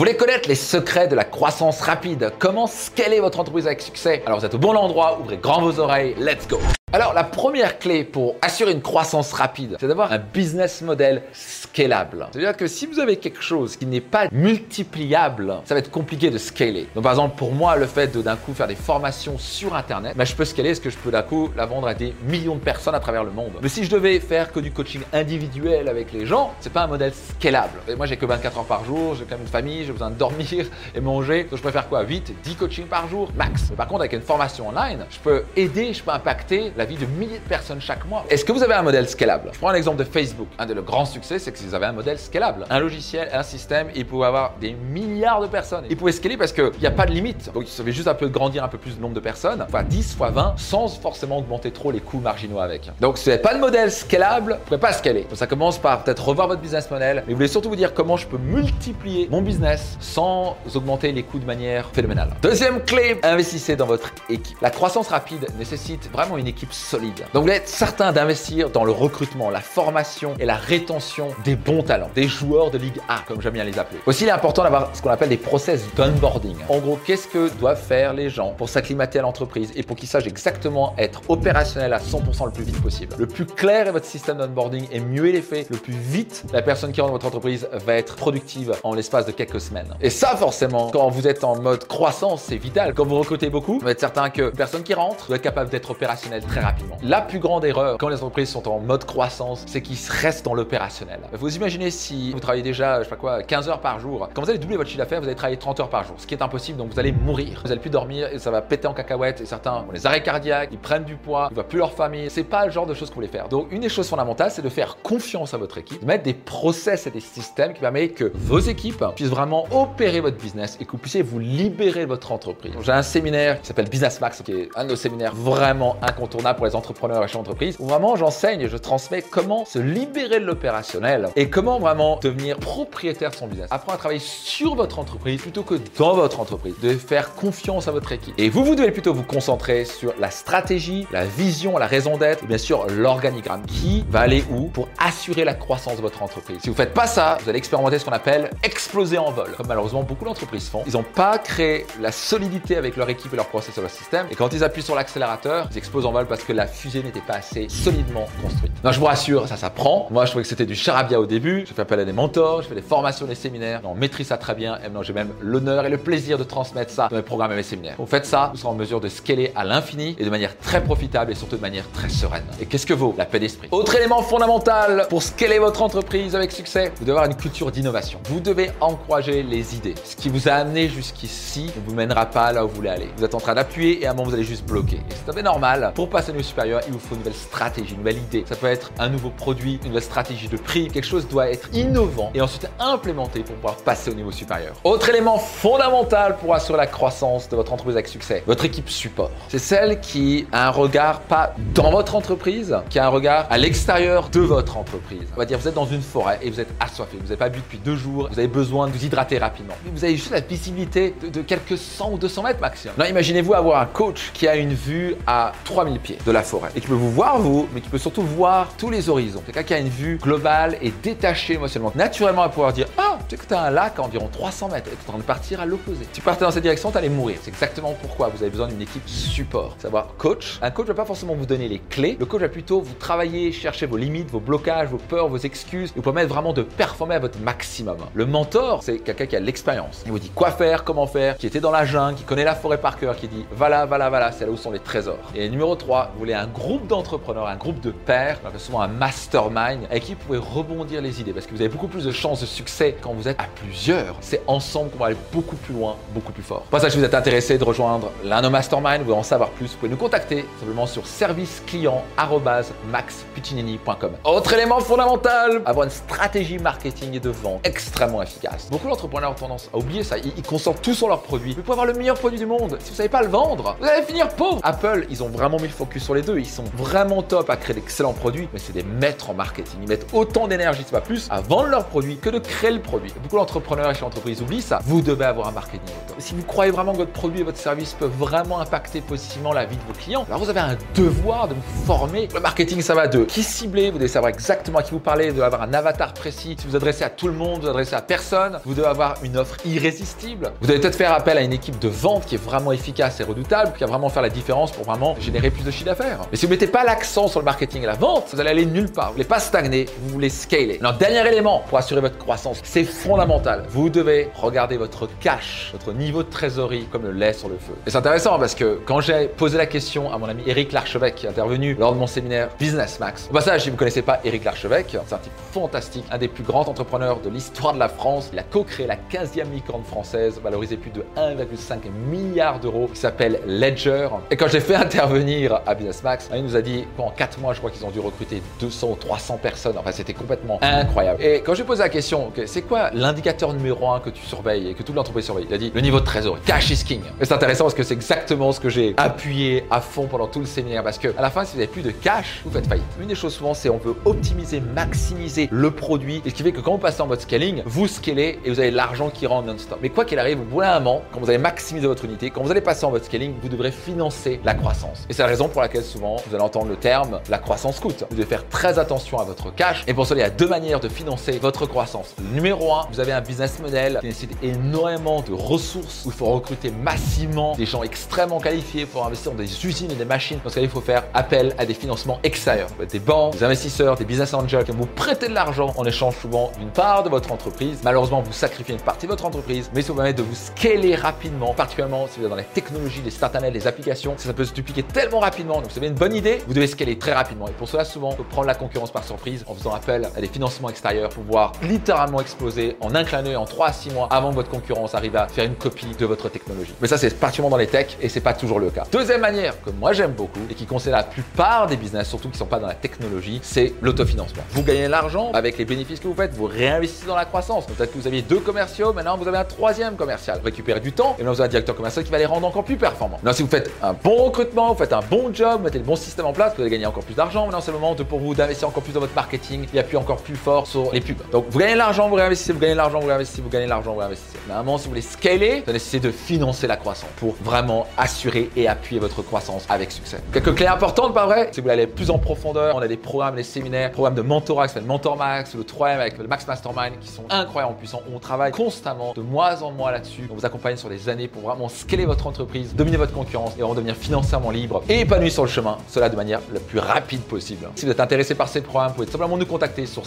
voulez connaître les secrets de la croissance rapide? Comment scaler votre entreprise avec succès? Alors vous êtes au bon endroit, ouvrez grand vos oreilles, let's go alors, la première clé pour assurer une croissance rapide, c'est d'avoir un business model scalable. C'est-à-dire que si vous avez quelque chose qui n'est pas multipliable, ça va être compliqué de scaler. Donc, par exemple, pour moi, le fait de d'un coup faire des formations sur Internet, bah, je peux scaler, est-ce que je peux d'un coup la vendre à des millions de personnes à travers le monde. Mais si je devais faire que du coaching individuel avec les gens, c'est pas un modèle scalable. Et moi, j'ai que 24 heures par jour, j'ai quand même une famille, j'ai besoin de dormir et manger. Donc, je préfère quoi? 8, 10 coachings par jour, max. Mais par contre, avec une formation online, je peux aider, je peux impacter la vie de milliers de personnes chaque mois. Est-ce que vous avez un modèle scalable? Je prends l'exemple de Facebook. Un de leurs grands succès, c'est vous avez un modèle scalable. Un logiciel, un système, il pouvait avoir des milliards de personnes. Il pouvait scaler parce qu'il n'y a pas de limite. Donc, il suffit juste un peu grandir un peu plus le nombre de personnes, fois 10, fois 20, sans forcément augmenter trop les coûts marginaux avec. Donc, si vous n'avez pas de modèle scalable, vous ne pouvez pas scaler. Donc, ça commence par peut-être revoir votre business model, mais vous voulez surtout vous dire comment je peux multiplier mon business sans augmenter les coûts de manière phénoménale. Deuxième clé, investissez dans votre équipe. La croissance rapide nécessite vraiment une équipe Donc vous êtes certain d'investir dans le recrutement, la formation et la rétention des bons talents, des joueurs de Ligue A, comme j'aime bien les appeler. Aussi, il est important d'avoir ce qu'on appelle des process d'onboarding. En gros, qu'est-ce que doivent faire les gens pour s'acclimater à l'entreprise et pour qu'ils sachent exactement être opérationnels à 100% le plus vite possible? Le plus clair est votre système d'onboarding et mieux il est fait, le plus vite la personne qui rentre dans votre entreprise va être productive en l'espace de quelques semaines. Et ça, forcément, quand vous êtes en mode croissance, c'est vital. Quand vous recrutez beaucoup, vous êtes certain que personne qui rentre doit être capable d'être opérationnel très rapidement. La plus grande erreur quand les entreprises sont en mode croissance, c'est qu'ils restent dans l'opérationnel. Vous imaginez si vous travaillez déjà, je sais pas quoi, 15 heures par jour. Quand vous allez doubler votre chiffre d'affaires, vous allez travailler 30 heures par jour, ce qui est impossible, donc vous allez mourir. Vous allez plus dormir et ça va péter en cacahuète. Et certains ont les arrêts cardiaques, ils prennent du poids, ils voient plus leur famille. C'est pas le genre de choses qu'on voulait faire. Donc une des choses fondamentales, c'est de faire confiance à votre équipe, de mettre des process et des systèmes qui permettent que vos équipes puissent vraiment opérer votre business et que vous puissiez vous libérer de votre entreprise. J'ai un séminaire qui s'appelle Business Max, qui est un de nos séminaires vraiment incontournables pour les entrepreneurs d'entreprise où vraiment j'enseigne, je transmets comment se libérer de l'opérationnel et comment vraiment devenir propriétaire de son business. Apprendre à travailler sur votre entreprise plutôt que dans votre entreprise, de faire confiance à votre équipe. Et vous, vous devez plutôt vous concentrer sur la stratégie, la vision, la raison d'être et bien sûr l'organigramme. Qui va aller où pour assurer la croissance de votre entreprise. Si vous faites pas ça, vous allez expérimenter ce qu'on appelle exploser en vol, comme malheureusement beaucoup d'entreprises font. Ils n'ont pas créé la solidité avec leur équipe et leur process et leur système. Et quand ils appuient sur l'accélérateur, ils explosent en vol parce que la fusée n'était pas assez solidement construite. Non, je vous rassure, ça s'apprend. Moi, je trouvais que c'était du charabia au début. Je fais appel à des mentors, je fais des formations, des séminaires. On maîtrise ça très bien. Et non, j'ai même l'honneur et le plaisir de transmettre ça dans mes programmes et mes séminaires. Vous faites ça, vous serez en mesure de scaler à l'infini et de manière très profitable et surtout de manière très sereine. Et qu'est-ce que vaut la paix d'esprit? Autre élément fondamental pour scaler votre entreprise avec succès, vous devez avoir une culture d'innovation. Vous devez encourager les idées. Ce qui vous a amené jusqu'ici ne vous mènera pas là où vous voulez aller. Vous êtes en train d'appuyer et à un moment vous allez juste bloquer. Et c'est normal. Pour passer niveau supérieur, il vous faut une nouvelle stratégie, une nouvelle idée. Ça peut être un nouveau produit, une nouvelle stratégie de prix. Quelque chose doit être innovant et ensuite implémenté pour pouvoir passer au niveau supérieur. Autre élément fondamental pour assurer la croissance de votre entreprise avec succès, votre équipe support. C'est celle qui a un regard pas dans votre entreprise, qui a un regard à l'extérieur de votre entreprise. On va dire, vous êtes dans une forêt et vous êtes assoiffé, vous n'avez pas bu depuis deux jours, vous avez besoin de vous hydrater rapidement. Vous avez juste la visibilité de, de quelques 100 ou 200 mètres maximum. Là, imaginez-vous avoir un coach qui a une vue à 3000 pieds de la forêt et qui peut vous voir vous, mais qui peut surtout voir tous les horizons. Quelqu'un qui a une vue globale et détachée émotionnellement. Naturellement, à pouvoir dire Ah, tu sais que tu as un lac à environ 300 mètres et tu es en train de partir à l'opposé. Si tu partais dans cette direction, tu allais mourir. C'est exactement pourquoi vous avez besoin d'une équipe support. Savoir coach. Un coach va pas forcément vous donner les clés. Le coach va plutôt vous travailler, chercher vos limites, vos blocages, vos peurs, vos excuses, et vous permettre vraiment de performer à votre maximum. Le mentor, c'est quelqu'un qui a l'expérience. Il vous dit quoi faire, comment faire, qui était dans la jungle, qui connaît la forêt par cœur, qui dit voilà, voilà, voilà, c'est là où sont les trésors. Et numéro 3, vous voulez un groupe d'entrepreneurs, un groupe de pairs, on appelle souvent un mastermind, avec qui vous pouvez rebondir les idées, parce que vous avez beaucoup plus de chances de succès quand vous êtes à plusieurs. C'est ensemble qu'on va aller beaucoup plus loin, beaucoup plus fort. Pour ça, si vous êtes intéressé de rejoindre nos masterminds, vous voulez en savoir plus, vous pouvez nous contacter simplement sur service-client@maxpuccinini.com. Autre élément fondamental, avoir une stratégie marketing et de vente extrêmement efficace. Beaucoup d'entrepreneurs ont tendance à oublier ça. Ils, concentrent tout sur leurs produits. Vous pouvez avoir le meilleur produit du monde. Si vous savez pas le vendre, vous allez finir pauvre. Apple, ils ont vraiment mis le focus sur les deux. Ils sont vraiment top à créer d'excellents produits, mais c'est des maîtres en marketing. Ils mettent autant d'énergie, c'est pas plus, à vendre leurs produits que de créer le produit. Beaucoup d'entrepreneurs et chez l'entreprise oublient ça. Vous devez avoir un marketing Si vous croyez vraiment que votre produit et votre service peuvent vraiment impacter positivement la vie de vos clients, alors vous avez un devoir de vous former. Le marketing, ça va de qui cibler, vous devez savoir exactement à qui vous parlez, vous devez avoir un avatar précis. Si vous adressez à tout le monde, vous adressez à personne, vous devez avoir une offre irrésistible. Vous devez peut-être faire appel à une équipe de vente qui est vraiment efficace et redoutable, qui va vraiment faire la différence pour vraiment générer plus de chiffre d'affaires. Mais si vous mettez pas l'accent sur le marketing et la vente, vous allez aller nulle part. Vous voulez pas stagner, vous voulez scaler. Alors, dernier élément pour assurer votre croissance, c'est Vous devez regarder votre cash, votre niveau de trésorerie comme le lait sur le feu. Et c'est intéressant parce que quand j'ai posé la question à mon ami Eric Larchevêque intervenu lors de mon séminaire Business Max, au passage, si vous ne connaissez pas Eric Larchevêque, c'est un type fantastique, un des plus grands entrepreneurs de l'histoire de la France. Il a co-créé la 15e licorne française, valorisée plus de 1,5 milliard d'euros, qui s'appelle Ledger. Et quand j'ai fait intervenir à Business Max, il nous a dit qu'en 4 mois, je crois qu'ils ont dû recruter 200 ou 300 personnes. Enfin, c'était complètement incroyable. Et quand j'ai posé la question, c'est quoi l'indicateur numéro 1 que tu surveilles et que toute l'entreprise surveille Il a dit le niveau de trésorerie. Cash is king. Et c'est intéressant parce que c'est exactement ce que j'ai appuyé à fond pendant tout le séminaire. Parce que à la fin, si vous n'avez plus de cash, vous faites faillite. Une des choses souvent, c'est on veut optimiser, maximiser le produit. Et ce qui fait que quand vous passez en mode scaling, vous scalez et vous avez l'argent qui rentre non-stop. Mais quoi qu'il arrive, au bout d'un moment, quand vous allez maximiser votre unité, quand vous allez passer en mode scaling, vous devrez financer la croissance. Et c'est la raison pour laquelle souvent vous allez entendre le terme la croissance coûte. Vous devez faire très attention à votre cash. Et pour cela, il y a deux manières de financer votre croissance. Numéro 1, vous avez un business model qui nécessite énormément de ressources où il faut recruter massivement des gens extrêmement qualifiés pour investir dans des usines et des machines. Dans ce cas, il faut faire appel à des financements extérieurs. Des banques, des investisseurs, des business angels qui vont vous prêter de l'argent en échange souvent d'une part de votre entreprise. Malheureusement, vous sacrifiez une partie de votre entreprise, mais ça vous permet de vous scaler rapidement, particulièrement si vous êtes dans les technologies, les startups, les applications. Ça peut se dupliquer tellement rapidement. Donc, vous avez une bonne idée, vous devez scaler très rapidement. Et pour cela, souvent, il faut prendre la concurrence par surprise en faisant appel à des financements extérieurs pour pouvoir littéralement exploser en un clin d'œil en 3 à 6 mois avant que votre concurrence arrive à faire une copie de votre technologie. Mais ça, c'est particulièrement dans les techs et c'est pas toujours le cas. Deuxième manière que moi j'aime beaucoup et qui concerne la plupart des business, surtout qui sont pas dans la technologie, c'est l'autofinancement. Vous gagnez de l'argent avec les bénéfices que vous faites, vous réinvestissez dans la croissance. Peut-être que vous aviez deux commerciaux, maintenant vous avez un troisième commercial. Récupérez du temps et maintenant vous avez un directeur commercial qui va les rendre encore plus performants. Maintenant, si vous faites un bon recrutement, vous faites un bon job, vous mettez le bon système en place, vous allez gagner encore plus d'argent. Maintenant, c'est le moment de, pour vous d'investir encore plus dans votre marketing et appuyer encore plus fort sur les pubs. Donc, vous gagnez de l'argent, vous réinvestissez, vous gagnez de l'argent, vous réinvestissez, vous gagnez de l'argent, vous réinvestissez. Mais à un moment, si vous voulez scaler, vous nécessitez de financer la croissance pour vraiment assurer et appuyer votre croissance avec succès. Quelques clés importantes, pas vrai? Si vous voulez aller plus en profondeur, on a des programmes, des séminaires, programmes de mentorat qui s'appelle Mentor Max, le troisième avec le Max Mastermind qui sont incroyablement puissants. On travaille constamment, de mois en mois là-dessus. On vous accompagne sur des années pour vraiment scaler votre entreprise, dominer votre concurrence et vraiment devenir financièrement libre et épanoui sur le chemin. Cela de manière la plus rapide possible. Si vous êtes intéressé par ces programmes, vous pouvez simplement nous contacter sur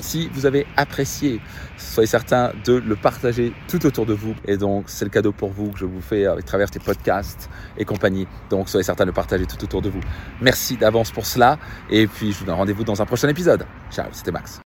Si vous avez apprécié, soyez certain de le partager tout autour de vous. Et donc, c'est le cadeau pour vous que je vous fais à travers tes podcasts et compagnie. Donc, soyez certain de le partager tout autour de vous. Merci d'avance pour cela. Et puis, je vous donne rendez-vous dans un prochain épisode. Ciao, c'était Max.